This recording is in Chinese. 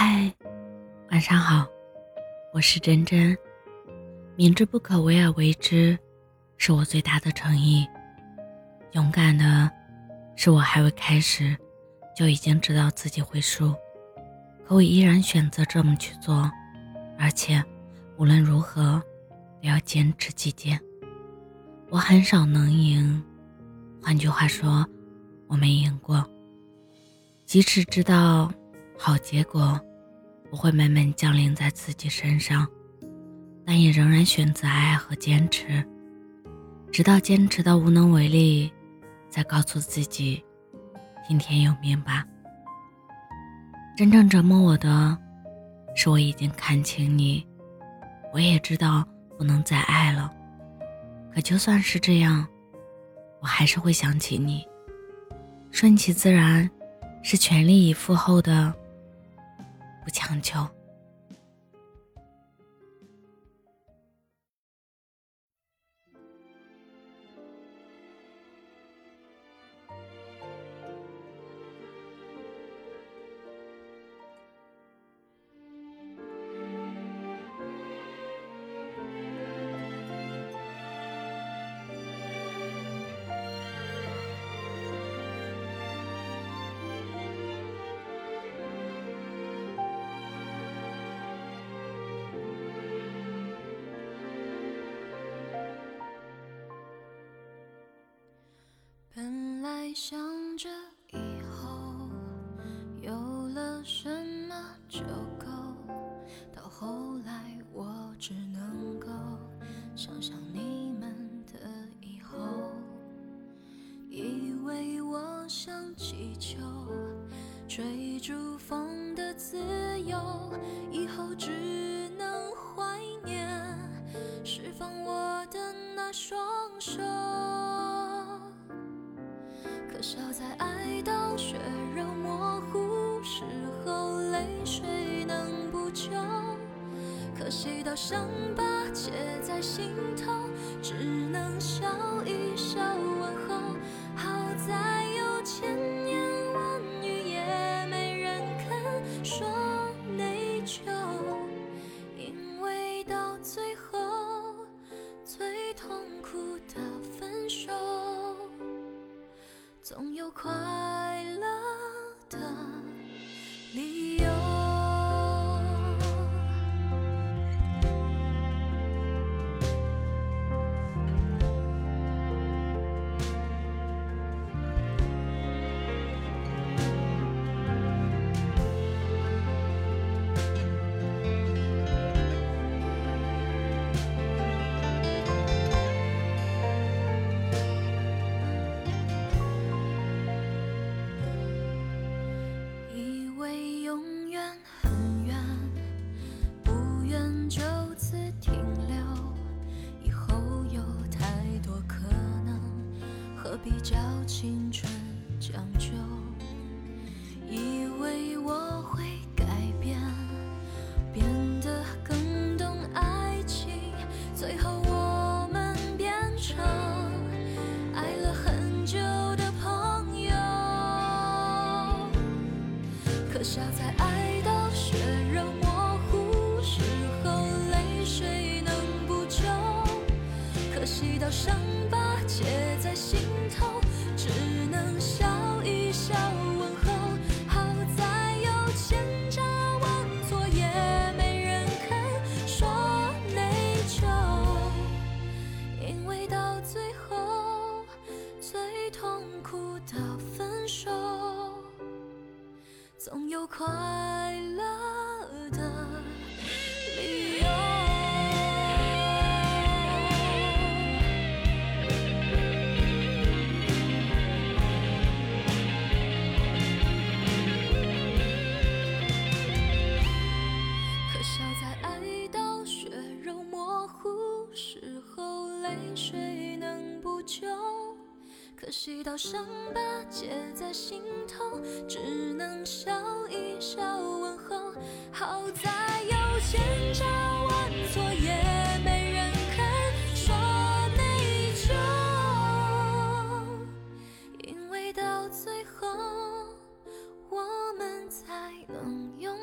嗨，晚上好，我是真真。明知不可为而为之，是我最大的诚意。勇敢的，是我还未开始，就已经知道自己会输，可我依然选择这么去做，而且无论如何都要坚持己见。我很少能赢，换句话说，我没赢过。即使知道好结果不会慢慢降临在自己身上，但也仍然选择爱和坚持，直到坚持到无能为力，再告诉自己，听天由命吧。真正折磨我的，是我已经看清你，我也知道不能再爱了。可就算是这样，我还是会想起你。顺其自然，是全力以赴后的不强求。这以后有了什么就够，到后来我只能够想象你们的以后。以为我像气球，追逐风的自由，以后只能怀念释放我的那双手。到血肉模糊时候，泪水能补救；可惜到伤疤结在心头，只能笑一笑问候。好在有千言万语，也没人肯说内疚，因为到最后，最痛苦的分手。总有快青春将就？以为我会改变，变得更懂爱情，最后我们变成爱了很久的朋友。可笑在爱到血肉模糊时候，泪水能补救；可惜到伤疤结在总有快乐的理由。可笑在爱到血肉模糊时候，泪水能补救。可惜到伤疤结在心头，能拥